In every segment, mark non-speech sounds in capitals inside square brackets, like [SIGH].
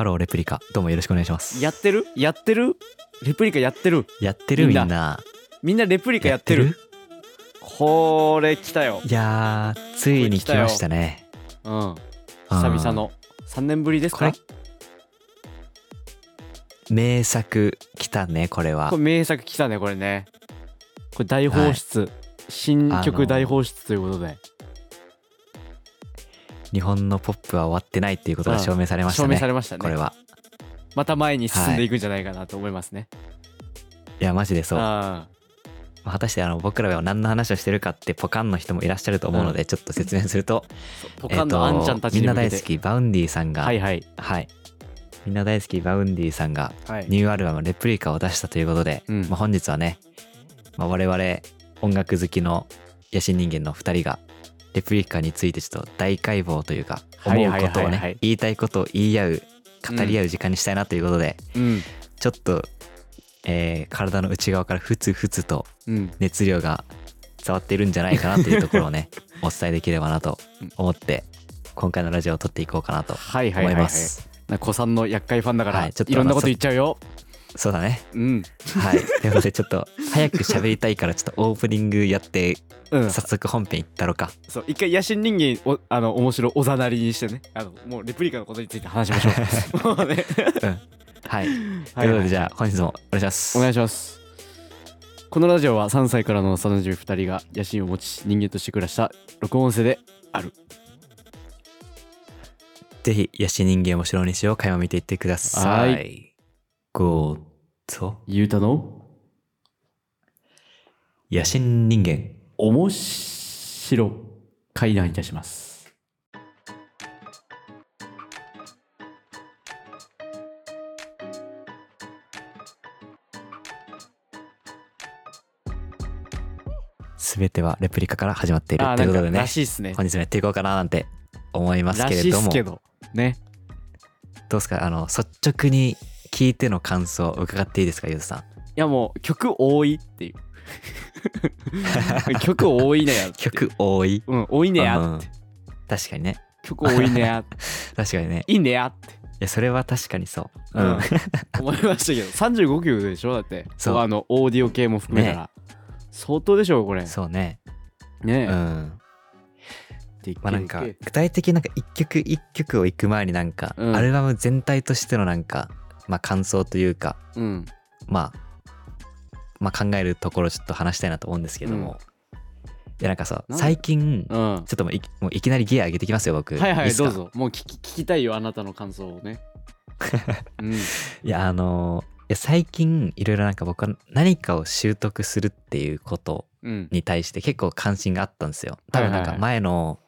ハローレプリカ。どうもよろしくお願いします。やってる？やってる？レプリカやってる？やってるみんな。みんな。みんなレプリカやってる？これ来たよ。いやーついに来ましたね。うん。久々の。3年ぶりですか？名作来たねこれは。これ名作来たねこれね。これ大放出、新曲大放出ということで日本のポップは終わってないっていうことが証明されました証明ねされましたね。これは。また前に進んでいくんじゃないかなと思いますね、い。やマジでそう。あ果たしてあの僕らは何の話をしてるかってポカンの人もいらっしゃると思うので、ちょっと説明すると。ポカンのあんちゃんたちみんな大好き Vaundy さんがはいはい。はい。みんな大好き Vaundy さんがはい。ニューアルバム「replica」を出したということで、うん。まあ、本日はね、まあ、我々音楽好きの野心人間の2人がレプリカについてちょっと大解剖というか思うはいはいはい。はいことをね言いたいことを言い合う語り合う時間にしたいなということで、うん。ちょっと、えー体の内側からふつふつとうん。熱量が伝わっているんじゃないかなというところをね [LAUGHS] お伝えできればなと思って今回のラジオを撮っていこうかなと思いはいはいはい。はいます。な子さんの厄介ファンだから、はいちょっといろんなこと言っちゃうよそうだねうんはい。ということで、ちょっと早く喋りたいから、ちょっとオープニングやって、うん早速本編行ったろか。そう一回野心人間をあの面白おざなりにしてねあのもうレプリカのことについて話しましょう [LAUGHS] もうねうん。はい。というはいことで、じゃあ、本日もお願いします。お願いしますこのラジオは3歳からの幼馴染2人が野心を持ち人間として暮らした録音声であるぜひ、ヤシ人間を城にしよう、会話見ていってください。はゴーと、ゆうたの？野心人間。面白会談いたします。すべてはレプリカから始まっているということでね。ら、しいっすね。本日もやっていこうかななんて思いますらしいっけれども、すけど。ね。どうですか？あの、率直に聞いての感想を伺っていいですか、ゆうとさん。いやもう曲多いっていう [LAUGHS] 曲多いねや [LAUGHS] 曲多い？うん多いねやうんって確かにね。曲多いねや [LAUGHS] 確かにね。いいねやっていや、それは確かにそう。ううんん。思いましたけど35曲でしょ？だってそうあのオーディオ系も含めたら、相当でしょこれそうね。ねえ、うん。まあなんか具体的になんか一曲一曲を行く前になんか、うんアルバム全体としてのなんかまあ感想というかうん。まあまあ考えるところをちょっと話したいなと思うんですけども、いやなんかさ最近ちうん。ょっともういもういきなりギア上げてきますよ僕。はいはいどうぞ。もう聞き聞きたいよあなたの感想をね。[LAUGHS] うん。いやあのーいや最近いろいろなんか僕は何かを習得するっていうことうん。に対して結構関心があったんですよ。多分なんか前の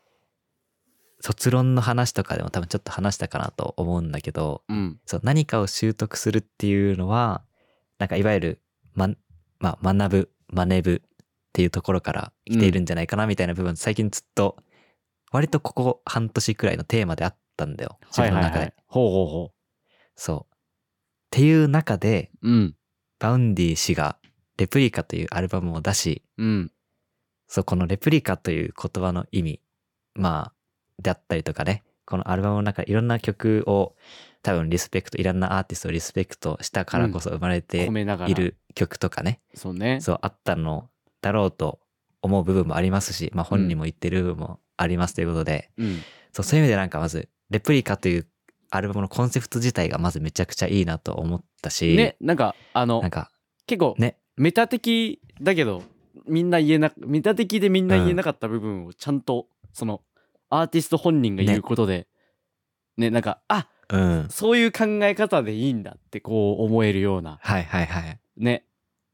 卒論の話とかでも多分ちょっと話したかなと思うんだけどうん。そう何かを習得するっていうのはなんかいわゆる、ままあ、学ぶ真似ぶっていうところから来ているんじゃないかなみたいな部分、最近ずっと割とここ半年くらいのテーマであったんだよ。自分の中で、はいはいはい。ほうほうほそう。っていう中でううん。 Vaundy 氏が replica というアルバムを出しうん。そうこのレプリカという言葉の意味まあであったりとかね。このアルバムの中いろんな曲を多分リスペクトいろんなアーティストをリスペクトしたからこそ生まれている曲とかね、そうね。そうあったのだろうと思う部分もありますし、まあ、本人も言ってる部分もありますということで、うん。そうそういう意味でなんかまずレプリカというアルバムのコンセプト自体がまずめちゃくちゃいいなと思ったし、ねなんかあのなんか結構ね。メタ的だけどみんな言えなメタ的でみんな言えなかった部分をちゃんとそのアーティスト本人が言うことで。ねなんかあうん。そういう考え方でいいんだってこう思えるような。はいはいはい。ね。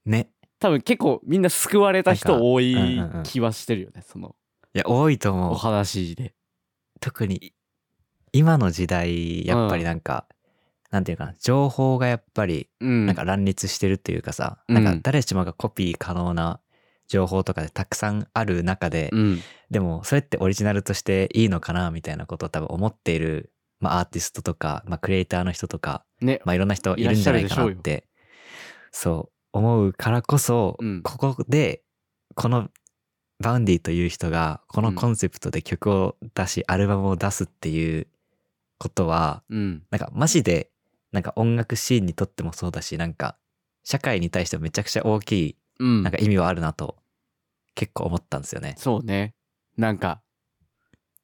ね。多分結構みんな救われた人多いなんかうんうんうん。気はしてるよねその。いや多いとお思う。話で。特に今の時代やっぱりなんか、なんていうかな情報がやっぱりうん。なんか乱立してるっていうかさ、うん。なんか誰しもがコピー可能な情報とかでたくさんある中で、うん。でもそれってオリジナルとしていいのかなみたいなことを多分思っている、まあ、アーティストとか、まあ、クリエイターの人とか、ね。まあ、いろんな人いるんじゃないかなってそう思うからこそ、うん。ここでこの Vaundy という人がこのコンセプトで曲を出し、アルバムを出すっていうことは、うん。なんかマジで、なんか音楽シーンにとってもそうだし、なんか社会に対してもめちゃくちゃ大きい、うん。なんか意味はあるなと、結構思ったんですよね。そうね。なんか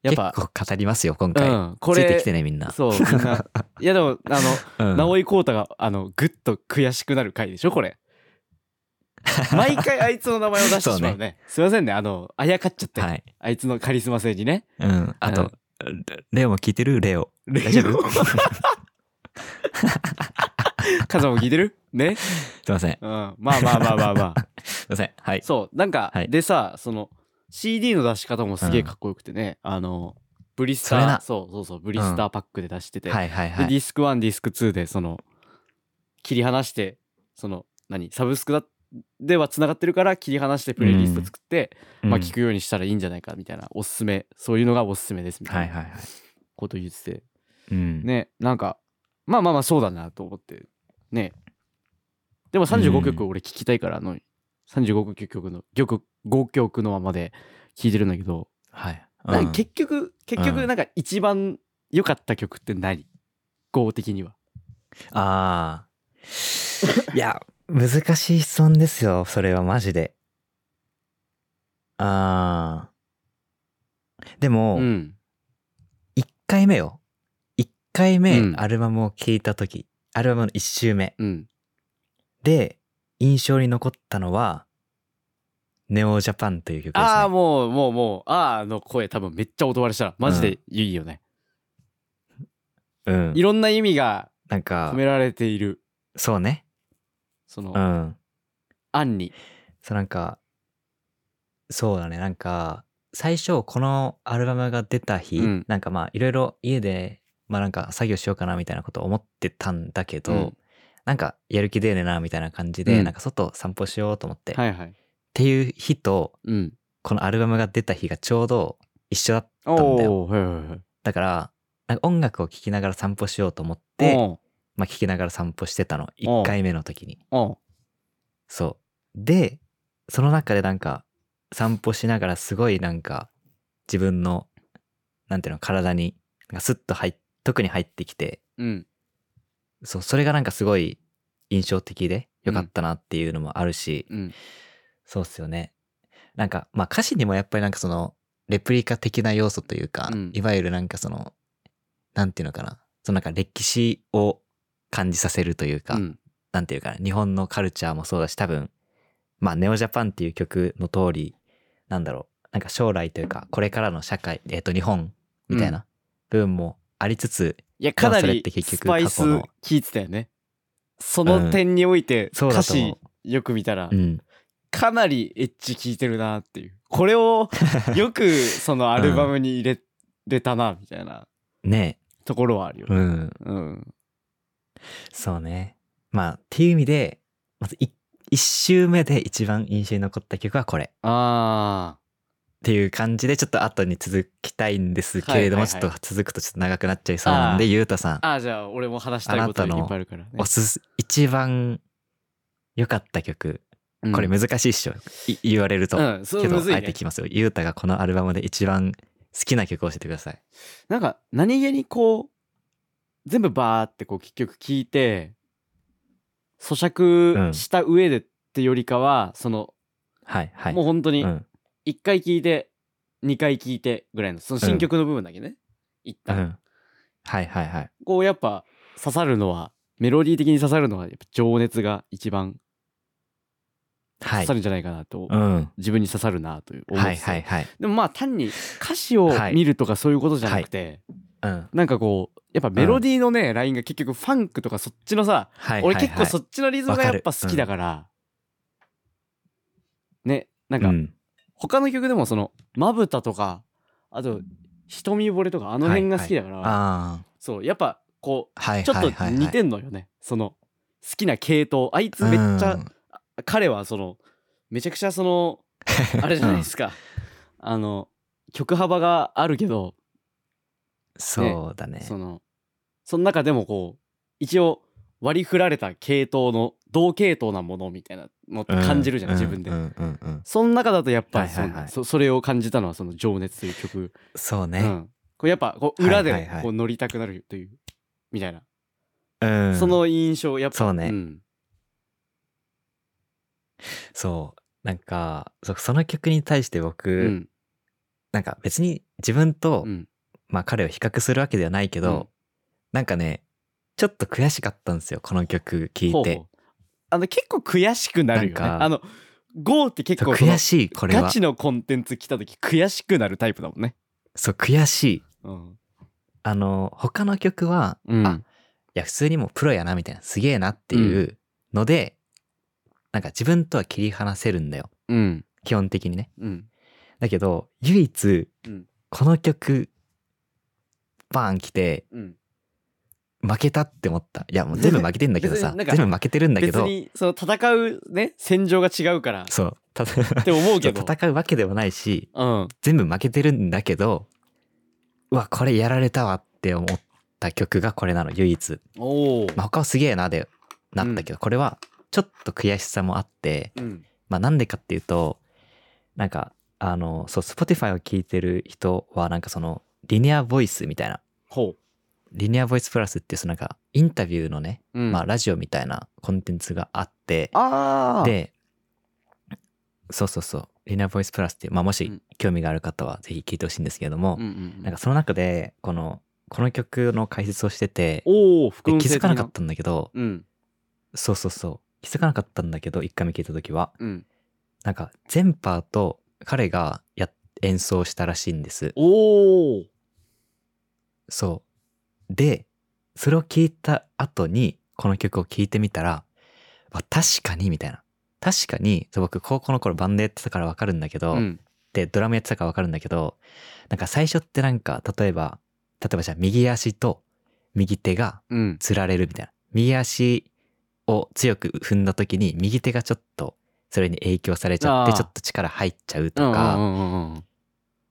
やっぱ結構語りますよ、今う回。んこれついてきてね、みんな。そうみんな。[LAUGHS] いやでもあのうん。直井浩太があのグッと悔しくなる回でしょこれ。[LAUGHS] 毎回あいつの名前を出してしまうね。すいませんねあのあやかっちゃって、はい。あいつのカリスマ性にね。うん。あうんと、レレオも聞いてる？レオ？大丈夫？[LAUGHS] カズマも聞いてる？ね。すいません。うん。まあまあまあまあまあ。[LAUGHS] すいません。はい。そう。なんか、はい。でさその CD の出し方もすげえかっこよくてね、あのブリスターそれな。そうそうそうブリスターパックで出してて、はいはいはい。でディスク1ディスク2でその切り離してその何サブスクだではつながってるから切り離してプレイリスト作って、まあ聞くようにしたらいいんじゃないかみたいなおすすめ。そういうのがおすすめですみたいなはいはいはい。こと言ってて、うん。ねなんかまあまあまあそうだなと思って。ねでも35曲俺聞きたいからあの35曲の曲5曲のままで聞いてるんだけど、はい。うん結局結うん局なんか一番良かった曲って何 ?GO 的には。ああ。いや、難しい質問ですよ、それはマジで。ああ。でも、うん。1回目よ。1回目、うんアルバムを聴いた時アルバムの1周目うん。で、印象に残ったのは、ネオジャパンという曲ですね。ああ、もうもうもう、あーの声多分めっちゃ音割れしたらマジでいいよね。うんい。ろんな意味がなんか込め、られている、そうね。その、うん。案に。そうなんか、そうだね。なんか、最初このアルバムが出た日、うんなんかまあいろいろ家で、まあなんか作業しようかなみたいなこと思ってたんだけど、うんなんかやる気出ねえなみたいな感じで、うんなんか外散歩しようと思って、っはいはい。ていう日と、うん。このアルバムが出た日がちょうど一緒だったんだよ。はいはいはい。だから、なんか音楽を聴きながら散歩しようと思って、まあ聴きながら散歩してたの。おう1回目の時に。そう。で、その中でなんか散歩しながらすごいなんか自分の、なんていうの、体になんかスッと入っ、特に入ってきて、うん。そう、それがなんかすごい印象的でよかったなっていうのもあるし、うん。そうっすよね。なんか、まあ歌詞にもやっぱりなんかその、レプリカ的な要素というか、うんいわゆるなんかその、なんていうのかな、そのなんか歴史を感じさせるというか、うん。なんていうかな、日本のカルチャーもそうだし、多分、まあ、ネオジャパンっていう曲の通り、なんだろう、なんか将来というか、これからの社会、えっ、と、日本みたいな部分もありつつ、いや、かなりて結局スパイス聞いてたよね。その点において、歌詞よく見たらう、ん。かなりエッジ聞いてるなっていう。これを [LAUGHS] よくそのアルバムに入れれたな、みたいなねところはあるよね。ん。うん。そうね。まあ、っていう意味で、まずい一周目で一番印象に残った曲はこれ。あっていう感じで、ちょっと後に続きたいんですけれども、はいはいはいちょっと続くとちょっと長くなっちゃいそうなんで、ゆうたさんあ。、じゃあ俺も話したいこといっぱいあるからね。おすす、一番良かった曲。うんこれ難しいっしょ。い言われると。うん、けどあえて。きますよ。ゆうたがこのアルバムで一番好きな曲を教えてください。なんか、何気にこう、全部バーってこう結局聞いて、咀嚼した上でってよりかは、その、はい、はい。もう本当にうん。1回聞いて、2回聞いてぐらいの、その新曲の部分だけね。一旦。うん。はい、はい、はい。こうやっぱ刺さるのは、メロディー的に刺さるのは、やっぱ情熱が一番はい刺さ。るんじゃないかなと、うん。自分に刺さるなという思はい、はい、はい。でもまあ単に歌詞をはい見るとかそういうことじゃなくて、うん。なんかこうやっぱメロディーのね、ラインが結局ファンクとかそっちのさ、はい。俺結構そっっちのリズムがやっぱ好きだから、ねなんかうん。他の曲でもそのまぶたとかあと瞳惚れとかあの辺が好きだから、あそうやっぱこあ。はい、うちょっとはい。はいはい似てんのよね、その好きな系統。あいつめっちゃ、うん。彼はそのめちゃくちゃその [LAUGHS] あれじゃないですか、あの曲幅があるけどそうだね。そのその中でもこう一応割り振られた系統の同系統なものみたいなのって感じるじゃん、う自分で、うんうんうん。その中だとやっぱりはいはいはい。そそそれを感じたのはその「情熱」という曲、そうね。うん、こうやっぱこう裏ではいはいはい。こう乗りたくなるというみたいな、うん。その印象やっぱそうね。ん。そう。なんか、そその曲に対して僕、うん。なんか別に自分と、うん。まあ彼を比較するわけではないけど、うん。なんかね、ちょっと悔しかったんですよ、この曲聴いて。ほうほうあの結構悔しくなるよねあの GO って結構悔しい、これはガ。チのコンテンツ来た時悔しくなるタイプだもんねそう、悔しい。うん、あの、他の曲は、うんあ、いや、普通にもうプロやな、みたいな、すげえなっていうので、なんか自分とは切り離せるんだよ。うん基本的にね。うんだけど、唯一、うんこの曲、バーン来て、うん負けたって思った。いや、もう全部負けてんだけどさ [LAUGHS] 全部負けてるんだけど、別にその戦うね戦場が違うから。っそう、たて思うけど。[LAUGHS] 戦うわけでもないし、うん。全部負けてるんだけど、うわ、これやられたわって思った曲がこれなの、唯一。おお、まあ、他はすげえなでなったけど、これはちょっと悔しさもあって、うん。まあなんでかっていうと、なんか、あの、そう、Spotify を聞いてる人は、なんかその、リニアボイスみたいな、ほリニアボイスプラスっていう、そのなんか、インタビューのね、う、うん、まあラジオみたいなコンテンツがあって、で、そうそうそう、リニアボイスプラスっていう、まあもしうん。興味がある方はぜひ聞いてほしいんですけれども、うんうんうん。なんかその中で、この、この曲の解説をしてて、お気づかなかったんだけど、うん。そうそうそう、気づかなかったんだけど、一回目聞いた時は、うん。なんか全パート彼がや演奏したらしいんです。おおそう。で、それを聞いた後に、この曲を聴いてみたら、わ確かに、みたいな。確かに、そう僕高校の頃バンドやってたからわかるんだけど、うん。で、ドラムやってたからわかるんだけど、なんか最初ってなんか、例えば、例えばじゃあ右足と右手がうん。つられるみたいな。右足を強く踏んだ時に、右手がちょっとそれに影響されちゃって、ちょっと力入っちゃううとか、んうんうんうん。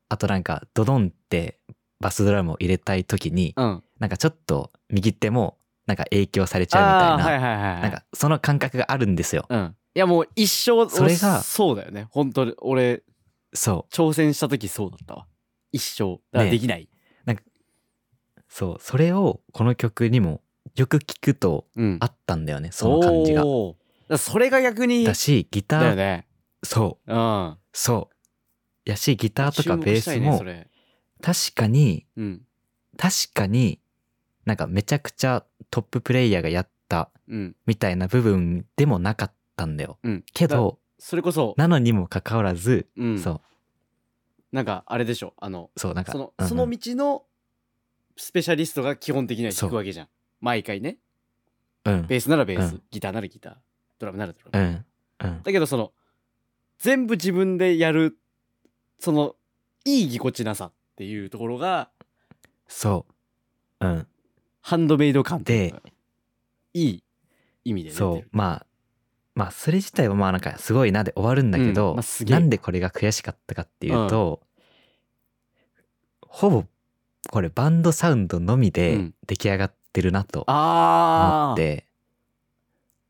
あとなんか、ドドンってバスドラムを入れたい時に、うんなんかちょっと右手もなんか影響されちゃうみたいな、はいはいなんかその感覚があるんですよ。うん。いやもう一生それがそうだよね本当に。俺そ挑戦した時そうだったわ。一生。できない、う。そう。それをこの曲にもよく聞くとうん。あったんだよね、その感じが。それが逆にだし、ギター、だよね。そう、うん。そう。やし、ギターとかベースもそれ。確かに、うん。確かになんかめちゃくちゃトッププレイヤーがやったうん。みたいな部分でもなかったんだよ。うん。けど、それこそ、なのにもかかわらず、うん、そう、なんかあれでしょ？あのそう、なんか、そのうんうん。その道のスペシャリストが基本的には弾くわけじゃん。毎回ね。うん、ベースならベース、うん。ギターならギター。ドラムならドうラム、ん、うん。だけどその全部自分でやるそのいいぎこちなさっていうところがそう。うん。ハンドメイド感っていい。い意味でそうる。まあ、まあ、それ自体はまあなんかすごいなで終わるんだけうんど、まあなんでこれが悔しかったかっていうと、ほぼ、これバンドサウンドのみうでん。出来上がってるなと思って、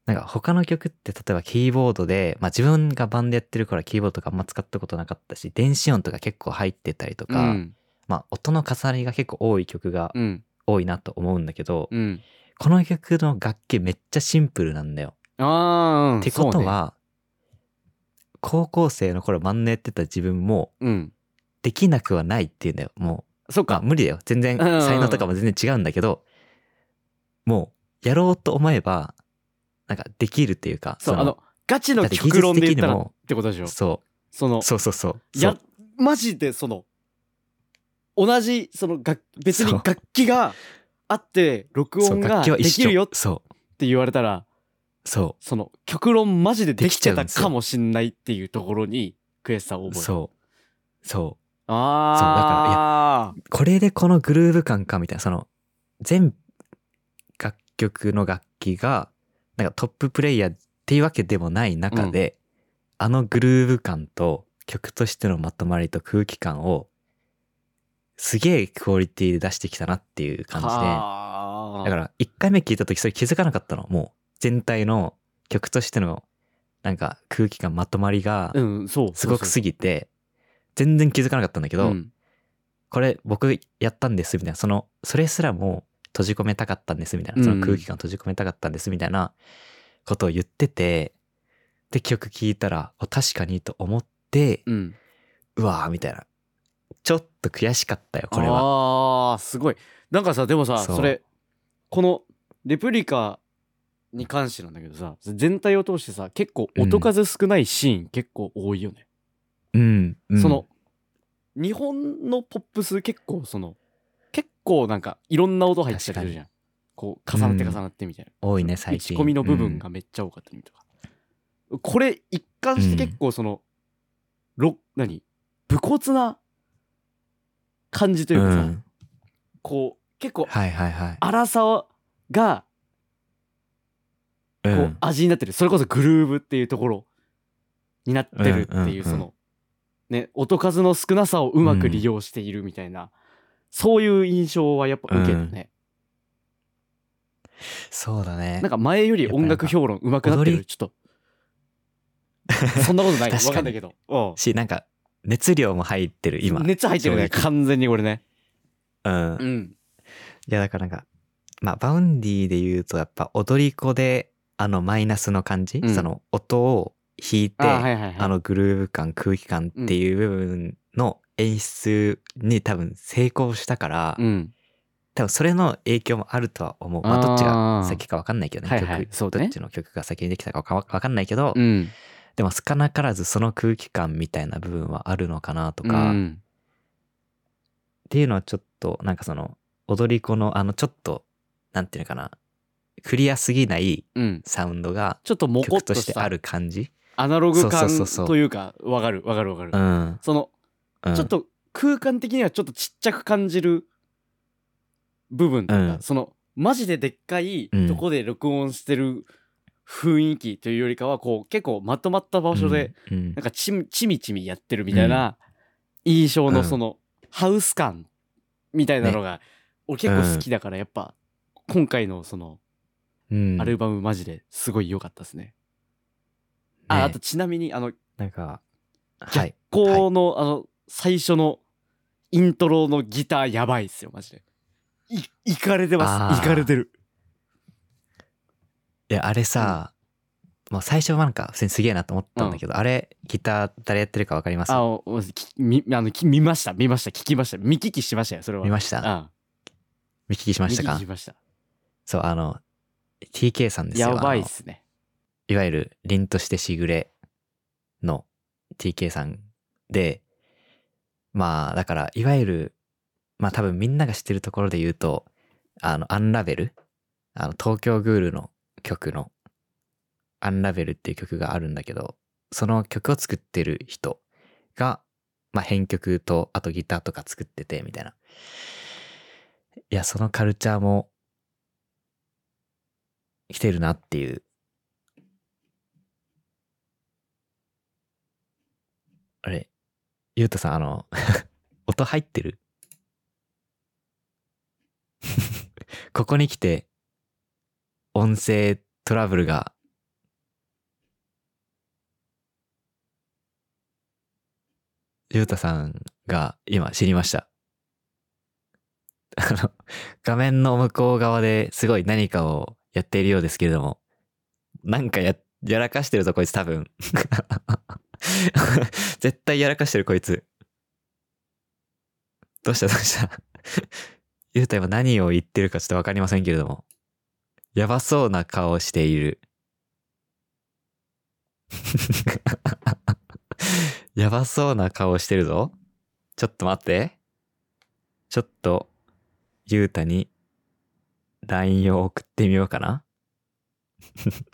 なんか他の曲って例えばキーボードで、まあ自分がバンドやってるからキーボードとかあんま使ったことなかったし、電子音とか結構入ってたりとか、うん。まあ音の重なりが結構多い曲がうん多いなと思うんだけど、うんこの曲の楽器めっちゃシンプルなんだよ。ああ、うんってことは、高校生の頃バンドやってた自分もそうねうんできなくはないっていうんだよ。もう、まあそっか無理だよ。全然才能とかも全然違うんだけど、もうやろうと思えば、なんかできるっていうか、そうあのガチの極論で言ったら技術的にもってことでしょ？そそのう、そうそうそう。そやうマジでその同じその楽別にそう楽器があって録そう音ができるよっそう。て言われたらそその極論マジでできてたかもしんないっていうところに悔しさをう。覚えるそう。そう。ああこれでこのグルーヴ感かみたいな、その、全楽曲の楽器が、なんかトッププレイヤーっていうわけでもない中で、あのグルーヴ感と曲としてのまとまりと空気感を、すげえクオリティで出してきたなっていう感じで、だから1回目聞いた時それ気づかなかったの。もう全体の曲としてのなんか空気感まとまりがすごくすぎぎて、全然気づかなかったんだけど、うん。これ僕やったんですみたいな、その、それすらも閉じ込めたかったんですみたいな、その空気感閉じ込めたかったんですみたいなことを言ってて、で、曲聞いたら、あ確かにと思って、うん。うわーみたいな。ちょっと悔しかったよ、これは。ああ、すごい。なんかさ、でもさ、そうそれ、このレプリカに関してなんだけどさ、全体を通してさ、結構音数少ないシーン結構多いよね。うん。うんその、日本のポップス結構その、結構なんかいろんな音入ってるじゃん。こう、重なって重なってみたいな。多いね、最打ち近。込みの部分がめっちゃ多かったりとか。これ一貫して結構その、ろ、何？武骨な感じとというかさ、ん。こう、結構はいはいはい。荒さがこううん。味になってる、それこそグルーブっていうところになってるってうんうんうん。いうそのね音数の少なさをうまく利用しているみたいな、そういう印象はやっぱ受けたね、そうだね。なん。か前より音楽評論うまくなってる。ちょっと。そんなことない。[LAUGHS] 確かに。わかんないけど。うん。し、なんか、熱量も入ってる、今。熱入ってるね。完全にこれね。うん。いうん。や、だからなんか、まあ、 Vaundy で言うと、やっぱ踊り子で、あのマイナスの感じ、うん。その音を弾いて、あはいはいはい。あのグルーヴ感、空気感っていう部分の演出に多分成功したから、うん。多分それの影響もあるとは思う。まあ、どっちが先か分かんないけどね。はいはい。曲。そうね。どっちの曲が先にできたか分かんないけど、うんでも少なからずその空気感みたいな部分はあるのかなとうか、っんていうのはちょっと、なんかその、踊り子のあのちょっと、なんていうのかな、クリアすぎないうん。サウンドがちょっとモコ曲ッとしてある感じ。アナログ感というかわかるわかるわかる、うん。そのうん。ちょっと空間的にはちょっとちっちゃく感じる部分とか、うん。そのマジででっかいうんとこで録音してる雰囲気というよりかはこう結構まとまった場所で、うん、うん。なんかちみちみちみやってるみたいな印象うんのそのハウス感みたいなのが俺結構好きだからやっぱ今回のそのうん。アルバムマジですごい良かったですね。あね。あとちなみにあのなんか、はい。この、あの最初のイントロのギターやばいっすよマジで。いいかれてます。いかれてるいや、あれさ、もう最初はなんか普通にすげえなと思ったんだけど、あれ、ギター誰やってるかわかります？あおきみあのき見ました。見ました。聞きました。見聞きしましたよそれは。見ました？あ見聞きしましたか？見聞きしました。そう、あの、TK さんですよ。やばいっあのすね。いわゆる凛としてしぐれの TK さんで、まあ、だから、いわゆる、まあ多分みんなが知ってるところで言うと、あの、アンラベル、あの、東京グールの曲の、アンラベルっていう曲があるんだけど、その曲を作ってる人が、まあ編曲と、あとギターとか作ってて、みたいな。いや、そのカルチャーも、来てるなっていうあれ、ゆうたさん、あの、[LAUGHS] 音入ってる？[LAUGHS] ここに来て、音声トラブルが、ゆうたさんが今知りました。あの、画面の向こう側ですごい何かをやっているようですけれども、なんかや、やらかしてるぞ、こいつ多分。[LAUGHS] 絶対やらかしてるこいつ。どうしたどうした [LAUGHS] ゆうた今何を言ってるかちょっとわかりませんけれども。やばそうな顔している。[LAUGHS] やばそうな顔してるぞ。ちょっと待って。ちょっと、ゆうたに LINE を送ってみようかな。[LAUGHS]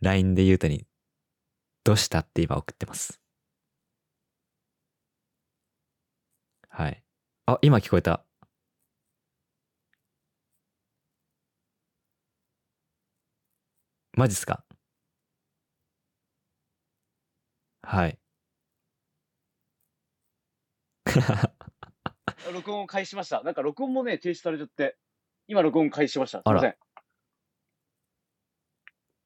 LINE でゆうたにどうしたって今送ってます。はい。あ、今聞こえた。マジっすか？はい。[LAUGHS] 録音を開始しましたなんか録音もね停止されちゃって今録音開始しましたすいません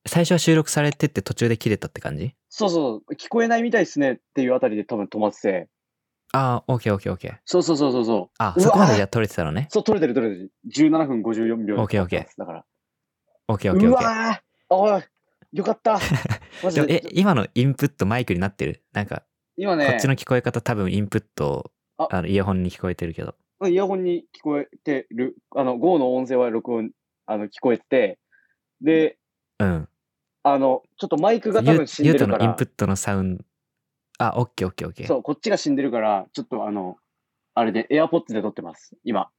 最初は収録されてって途中で切れたって感じ？そうそう聞こえないみたいですねっていうあたりで多分止まっててああ、オッケーオッケーオッケー。そうそうそうそうそう。あ、そこまでじゃあ取れてたのね？そう、取れてる取れてる。17分54秒でオッケーオッケーだから。オッケーオッケーうオッケー。おい、よかった。[LAUGHS] マジでえ、今のインプットマイクになってる？なんか、今ね、こっちの聞こえ方多分インプット、ああの、イヤホンに聞こえてるけど。イヤホンに聞こえてる、あの、GO の音声は録音、あの、聞こえてて、で、うん。あの、ちょっとマイクが多ゆ分死んでるからゆうとのインプ、ットのサウンド、あ、オッケーオッケーオッケー。そう、こっちが死んでるから、ちょっとあの、あれで、AirPods で撮ってます、今。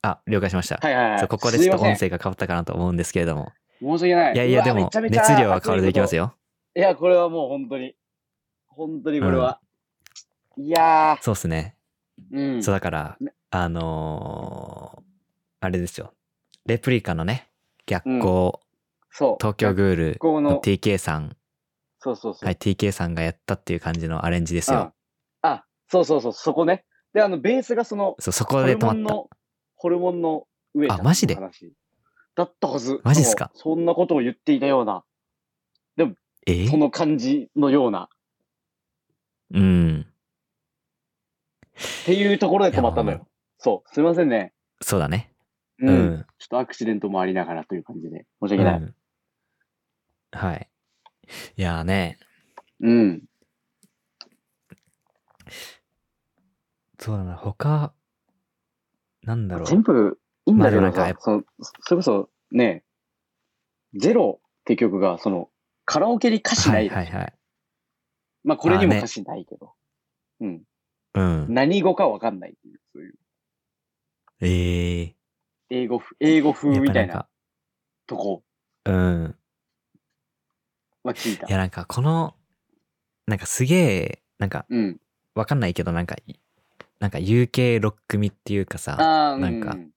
あ、了解しました。はいはいはい。ここでちょっと音声が変わったかなと思うんですけれども。申し訳ない。いやいや、でも熱量は変わるでいきますよ。よ。いや、これはもう本当に、本当にこれは。いやそうっすね。ー、うん。そうだからね、あのーあれですよ。レプリカのね、逆光、そう。東京グールの TK さん、そうそうそう。はい、TK さんがやったっていう感じのアレンジですうんよ。あ、そうそうそう、そこね。で、あの、ベースがその、そう、そこホで止まった。ルモンの、ホルモンの上あマジで？話だったはず。マジっすか？そんなことを言っていたような、え？その感じのような、うん。っていうところで止まったのよ。そう、すいませんね。そうだね。う。うんん。ちょっとアクシデントもありながらという感じで、申しう訳ない。ん。はい。いやーね、うん。そうだな、他、なんだろう。全部いいんだけどまあでもなんかやっ、さその、それこそね、ゼロって曲が、その、カラオケに歌詞はないい。はいはい。まあ、これにもあね歌詞ないけど。うん。うん。何語かわかんないっていう、そういう、ええ英語風、英語風みたいんか、とこうん。は聞いたい。やなんかこの、なんかすげえ、なんかうん。わかんないけどなんか、いなんか UK ロック味っていうかさ、ああ、なんかうん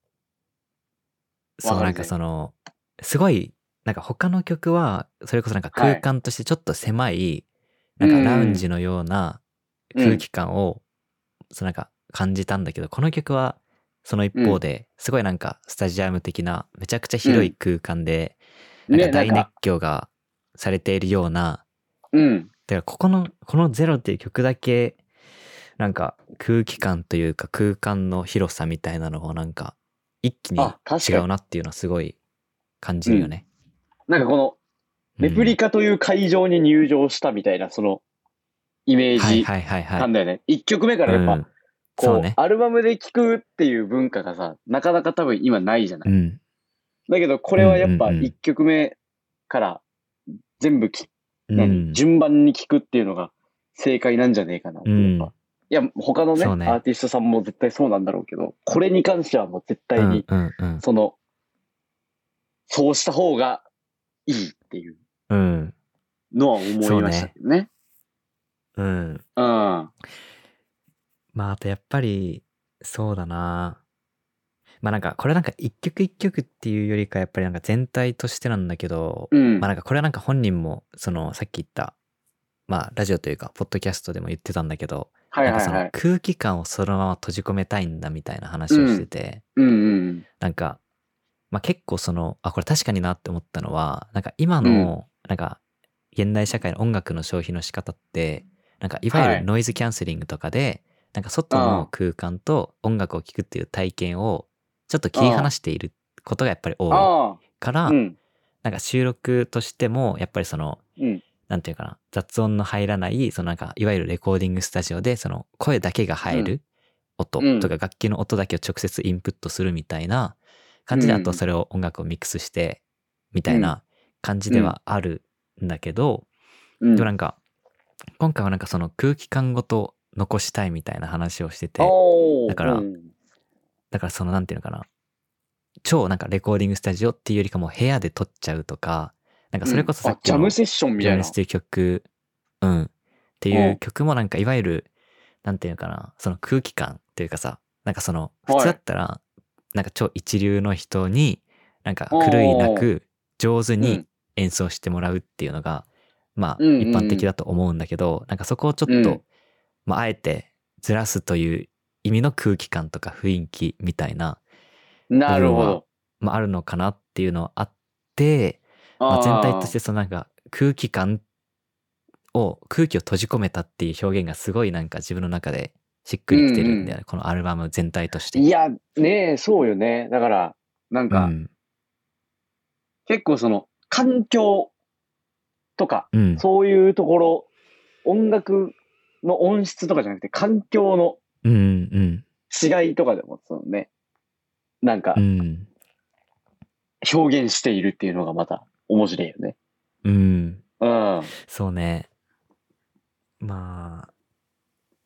そうなんかその、すごい、なんか他の曲は、それこそなんか空間としてちょっと狭い、なんかラウンジのような空気感を、そうなんか感じたんだけど、この曲は、その一方で、すごいなんかスタジアム的な、めちゃくちゃ広い空間で、なんかね、大熱狂がされているような、うん。だからここの、このゼロっていう曲だけ、なんか空気感というか空間の広さみたいなのをなんか一気に違うなっていうのはすごい感じるよね。なんかこの、レプリカという会場に入場したみたいな、その、イメージはいはいはいはい。なんだよね。一曲目からやっぱ、こう、ね。アルバムで聴くっていう文化がさ、なかなか多分今ないじゃない。うん。だけど、これはやっぱうんうんうん一曲目から全部き、う何ん。順番に聴くっていうのが正解なんじゃねえかなって、うんやっぱ。いや、他のねねアーティストさんも絶対そうなんだろうけど、これに関してはもう絶対に、うんうんその、そうした方がいいっていううん。うん。のは思いましたけどね。うん。うん。まああとやっぱり、そうだな。まあなんかこれなんか一曲一曲っていうよりかやっぱりなんか全体としてなんだけど、うんまあなんかこれはなんか本人もそのさっき言ったまあラジオというかポッドキャストでも言ってたんだけど、はいなんかそのはいはい。空気感をそのまま閉じ込めたいんだみたいな話をしてて、うんうんなんか、まあ結構その、あ、これ確かになって思ったのは、なんか今の、なんか現代社会の音楽の消費の仕方って、なんかいわゆはいるノイズキャンセリングとかで、なんか外の空間と音楽を聴くっていう体験をちょっと切り離していることがやっぱり多いあから、あ。うん。なんか収録としても、やっぱりその、うん。なんていうかな、雑音の入らない、そのなんか、いわゆるレコーディングスタジオで、その声だけが入る音うん。とか楽器の音だけを直接インプットするみたいな感じで、うん。あとそれを音楽をミックスして、みたいな感じではあるんだけど、うん。でもなんか、今回はなんかその空気感ごと残したいみたいな話をしてて、だからうん。だからそのなんていうのかな、超なんかレコーディングスタジオっていうよりかもう部屋で撮っちゃうとか、なんかそれこそさっきの、ャムセッションみたいな。っていう曲、うん。っていううん。曲もなんかいわゆる、なんていうのかな、その空気感というかさ、なんかその、はい。普通だったら、なんか超一流の人に、なんか狂いなく上手にうん。演奏してもらうっていうのが、まあうんうん。うん一般的だと思うんだけど、なんかそこをちょっと、うん。まああえてずらすという意味の空気感とか雰囲気みたいな、なるほど。まああるのかなっていうのはあって、まあ、全体としてそのなんか空気感を空気を閉じ込めたっていう表現がすごいなんか自分の中でしっくりきてるんだよね、このアルバム全体として。いや、ねえ、そうよね。だから、なんか、うん。結構その、環境とか、うん。そういうところ、音楽の音質とかじゃなくて、環境のうんうん違いとかでも、そのね、なんかう、ん。表現しているっていうのがまた面白いよね。うん。うん。そうね。まあ、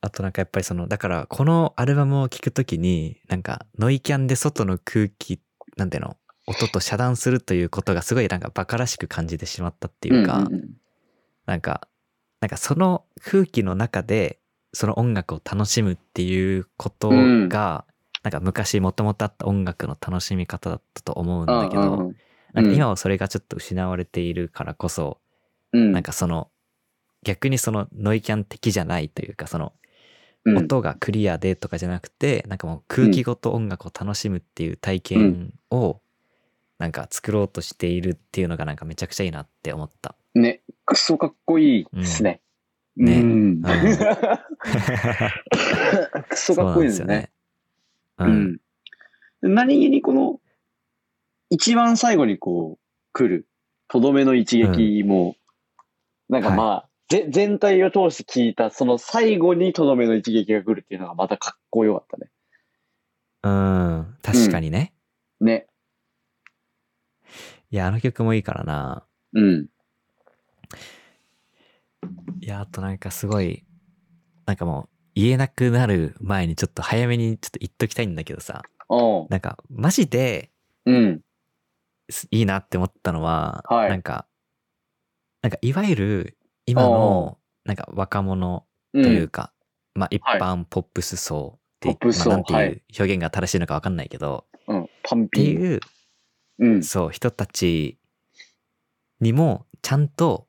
あとなんかやっぱりその、だからこのアルバムを聴くときに、なんかノイキャンで外の空気、なんていうの、音と遮断するということがすごいなんかバカらしく感じてしまったっていうか、んんんなんか、なんかその空気の中でその音楽を楽しむっていうことが、うんなんか昔もともとあった音楽の楽しみ方だったと思うんだけど、うんうんうんなんか今はそれがちょっと失われているからこそ、うんなんかその逆にそのノイキャン的じゃないというかそのうん音がクリアでとかじゃなくて、なんかもう空気ごと音楽を楽しむっていう体験をなんか作ろうとしているっていうのがなんかめちゃくちゃいいなって思った。ね、くそかっこいいですね。うんねうんうくそかっこいいですね。。う。うんん。何気にこの、一番最後にこう、来る、とどめの一撃も、なんかまあ、ぜ全体を通して聞いた、その最後にとどめの一撃が来るっていうのがまたかっこよかったね。うん。確かにね。ね。いや、あの曲もいいからな。うん。いや、あとなんかすごい、なんかもう言えなくなる前にちょっと早めにちょっと言っときたいんだけどさ、なんかマジでうん。すいいなって思ったのは、はいなんか、なんかいわゆる今のなんか若者うん。というか、まあ一はい般ポップス層って、ポップス層まあなんてはいいう表現が正しいのかわかんないけど、うん。パンって。いう、うん。そう、人たちにもちゃんと、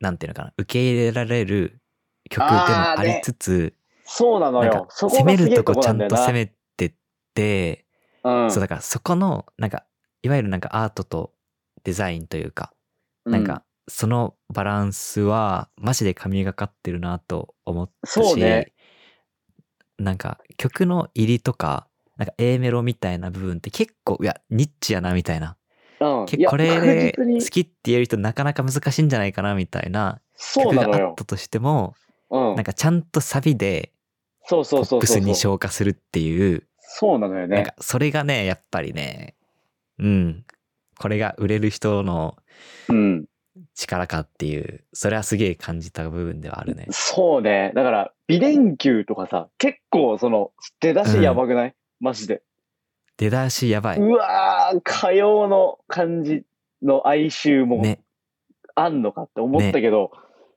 なんていうのかな、受け入れられる曲でもありつつ、そうなの。よ攻めるととこちゃん。と攻めてって、うん。そうだからそこの、なんか、いわゆるなんかアートとデザインというか、なんか、そのバランスは、マジで神がかってるなと思ったし、そうねなんか、曲の入りとか、なんか A メロみたいな部分って結構、いや、ニッチやな、みたいな。うん。結構これで確実に好きって言える人なかなか難しいんじゃないかな、みたいなそう曲が。あったとしても、うんなん。かちゃんとサビで、そうそうポップスに。昇華するっていう、そうなのよねなんか。それがね、やっぱりね、うん、これが売れる人のうん。力かっていう、それはすげえ感じた部分ではあるね。そうね。だから、美連休とかさ、結構その、出だしやばくない、マジで。出だしやばい。うわー、火曜の感じの哀愁もね。あんのかって思ったけど、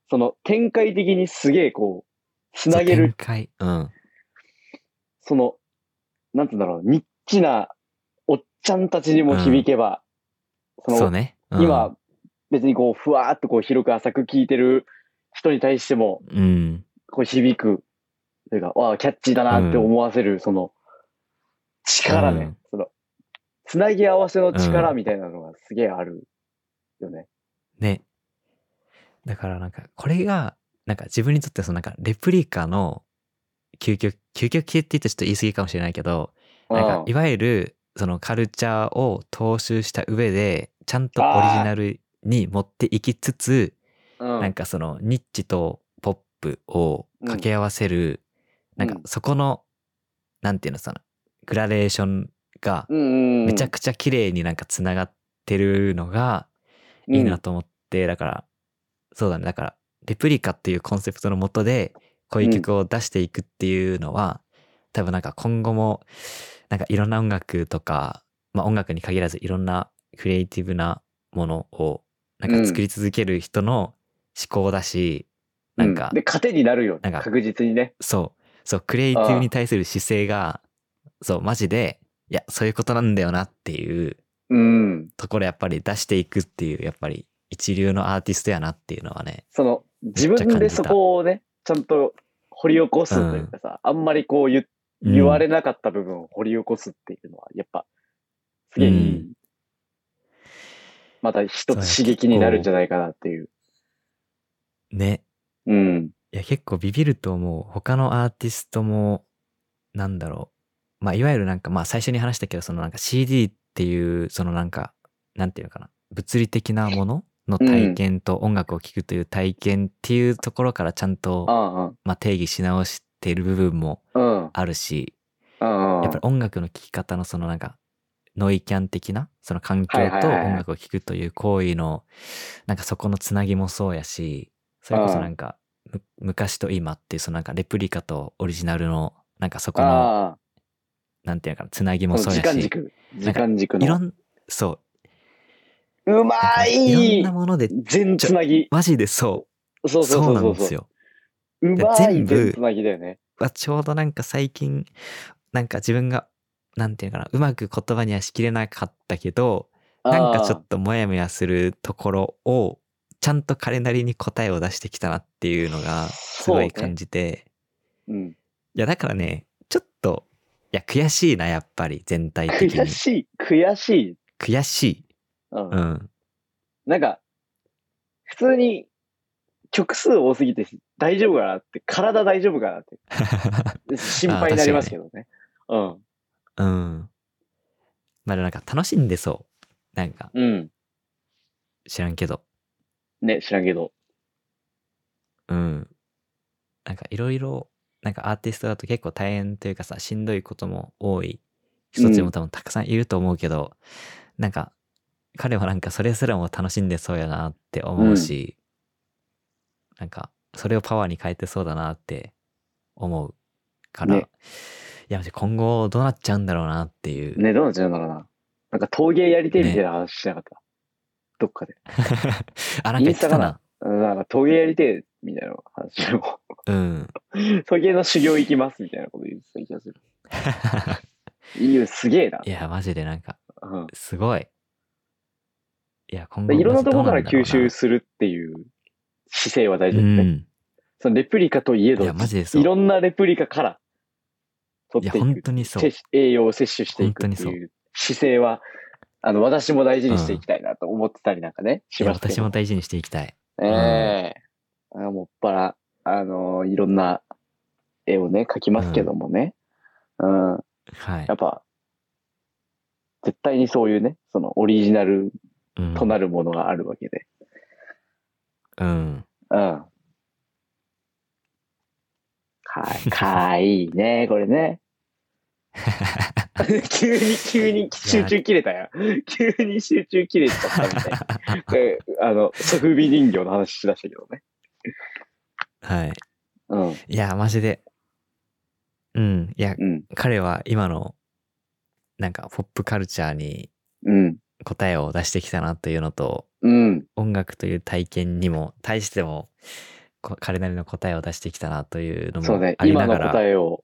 その展開的にすげえこう、つなげる、展開。うん。その、なんて言うんだろう、ニッチなちゃんたちにも響けば、そのそうね。うん、今、別にこう、ふわーっとこう、広く浅く聞いてる人に対しても、うん。こう響く、というか、わあ、キャッチーだなって思わせる、その、力ね、うんその、つなぎ合わせの力うんみたいなのがすげえあるよね。ね。だからなんか、これが、なんか自分にとってはそのなんか、レプリカの究極、究極系って言うとちょっと言い過ぎかもしれないけど、なんかう、んいわゆる、そのカルチャーを踏襲した上で、ちゃんとオリジナルに持っていきつつ、うん。なんかそのニッチとポップを掛け合わせる、なんかうんそこの、なんていうのその、グラデーションがうんうんうん。めちゃくちゃ綺麗になんかつながってるのがいいなと思って、だから、そうだね、だから、レプリカっていうコンセプトのもとで、こういう曲を出していくっていうのは、多分なんか今後も、なんかいろんな音楽とか、まあ音楽に限らずいろんなクリエイティブなものを、なんか作り続ける人の思考だし、なんかう、で、糧になるよなんか確実にね。そう、そう、クリエイティブに対する姿勢が、そう、マジで、いや、そういうことなんだよなっていううん。ところやっぱり出していくっていう、やっぱり一流のアーティストやなっていうのはね、その、自分でそこをね、ちゃんと掘り起こすというかさ、あんまりこう言うん言われなかった部分を掘り起こすっていうのは、やっぱ、すげえうんまた一つ刺激になるんじゃないかなっていう。ね、うん。いや、結構ビビると思う。他のアーティストも、なんだろう。まあ、いわゆるなんか、まあ、最初に話したけど、そのなんか CD っていう、そのなんか、なんていうのかな。物理的なものの体験と音楽を聴くという体験っていうところからちゃんと。まあ、定義し直している部分もうん。あるし、うんうん。やっぱり音楽の聴き方のそのなんか、ノイキャン的な、その環境と音楽を聴くという行為の、なんかそこのつなぎもそうやし、それこそなんか、む昔と今っていうそのなんかレプリカとオリジナルの、なんかそこの。なんていうのかな、つなぎもそうやし、時間軸。時間軸の。いろん、そう。うまいいろんなもので、全つなぎ。マジでそうそうそうそうそう。なんですよ。うまい全部全つなぎだよね。はちょうどなんか最近、なんか自分が、なんていうのかな、うまく言葉にはしきれなかったけど、なんかちょっとモヤモヤするところを、ちゃんと彼なりに答えを出してきたなっていうのが、すごい感じて、うん。いや、だからね、ちょっと、いや、悔しいな、やっぱり、全体的に [LAUGHS] 悔。しい、悔しい。悔しい。うんうん。なんか、普通に曲数多すぎて大丈夫かなって、体大丈夫かなって、[LAUGHS] 心配になりますけどね。うん。うん。まあ、なんか楽しんでそう。なんか、うん。知らんけど。ね、知らんけど。うん。なんかいろいろ、なんかアーティストだと結構大変というかさ、しんどいことも多い人たちも多分たくさんいると思うけど、なんか、彼はなんかそれすらも楽しんでそうやなって思うし、なんか、それをパワーに変えてそうだなって思うから、ねいや、今後どうなっちゃうんだろうなっていう。ね、どうなっちゃうんだろうな。なんか陶芸やりてえみたいな話しなかった？[LAUGHS] どっかで。あ、なんか言ってたな。うんなんか陶芸やりてえみたいな話を。うん。陶芸の修行行きますみたいなこと言ってた気がする。いいよ、すげえな。いや、マジでなんか、うんすごい。いや、今後でいろんなところから吸収するっていう姿勢は大事。ですね。そのレプリカといえうん。ど、いや、マジでそう。いろんなレプリカから取いや、っていく。本当にそう。摂栄養を摂取していくっていう姿勢は、あの、私も大事にしていきたいなと思ってたりなんかね、しいや、ました。私も大事にしていきたい。ええあもっぱら、あのいろんな絵をね、描きますけどもね。うん。はいや。っぱ、絶対にそういうね、そのオリジナルうんとなるものがあるわけで。うん。うん。はい、かわいいね、これね。[LAUGHS] 急に、急に集中切れたよ。急に集中切れちゃったみたいな。[LAUGHS] であの、ソフビ人形の話しだしたけどね。はい。うん、いや、マジで。うん。いや、うん、彼は今の、なんか、ポップカルチャーにうん、答えを出してきたなというのと、うん。音楽という体験にも、対しても、こ彼なりの答えを出してきたなというのもそうね、今のありながら、答えを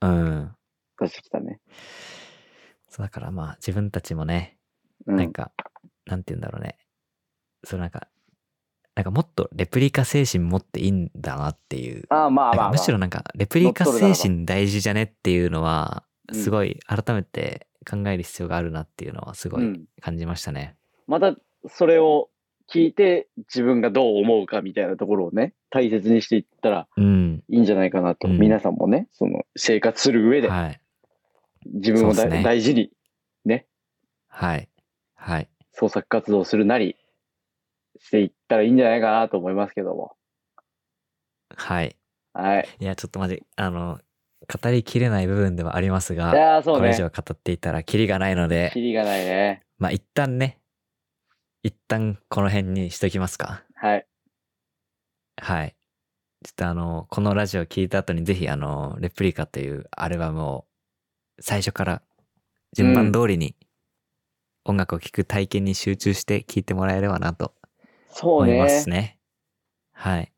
うん。出してきたね。そうだからまあ、自分たちもね、うん、なんか、なんて言うんだろうね。そうなんか、なんかもっとレプリカ精神持っていいんだなっていう。ああ、まあまあ、むしろなんか、レプリカ精神大事じゃねっていうのは、うんすごい改めて考える必要があるなっていうのはすごいうん。感じましたね。また、それを聞いて、自分がどう思うかみたいなところをね、大切にしていったらうん。いいんじゃないかなと。うん皆さんもね、その、生活する上で、はい。自分をね大事にはい。はい。創作活動するなりしていったらいいんじゃないかなと思いますけども。はい。はい。いや、ちょっとマジ、あの、語りきれない部分ではありますいが、やーそうねこれ以。上語っていたらキリがないのでキ、リがないね。まあ一旦ね、一旦この辺にしときますか。はい。はい。ちょっとあの、このラジオ聞いた後にぜひあの、レプリカというアルバムを最初から順番通りに音楽を聴く体験に集中して聴いてもらえればなと思いま。すね。はい。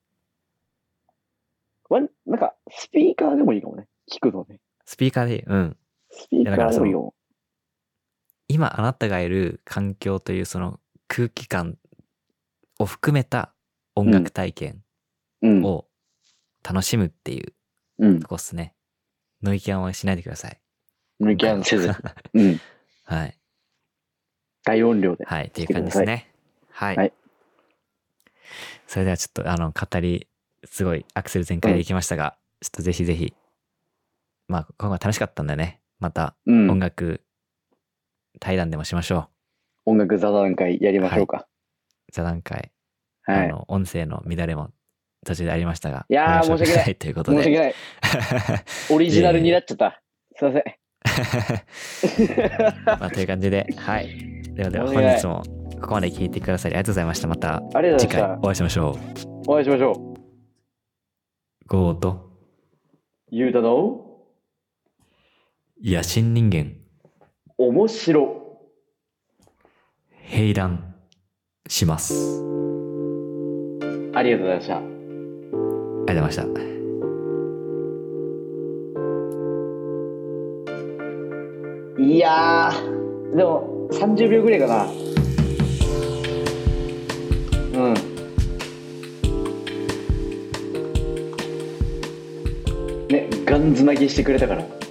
わなんか、スピーカーでもいいかもね。聞くのね。スピーカーで、うん。スピーカーでもいいかも。今あなたがいる環境というその空気感を含めた音楽体験うん。を楽しむっていううんと。こっすね。ノイキャンはしないでください。抜き穴せず。[LAUGHS] うん。はい。大音量で。はい、っていう感じですね。はい。はいそれではちょっと、あの、語りすごいアクセル全開でいきましたが、ちょっとぜひぜひ、まあ、今後は楽しかったんでね、またうん音楽対談でもしましょ音楽座談会やりましょうか。う。座談会、はい。あの、音声の乱れも途中でありましたが、いやー申し訳ないということで。申し訳ない。[LAUGHS] オリジナルになっちゃった。すいません。まあ、という感じで、はい。ではでは本日もここまで聞いてくださりありがとうございました。また次回お会いしましょう。た。お会いしましょう。ゴーとゆうたの野心人間、面白。平乱します。ありがとうございました。ありがとうございました。いやー、でも30秒ぐらいかな。うん。ね、ガンズ投げしてくれたから。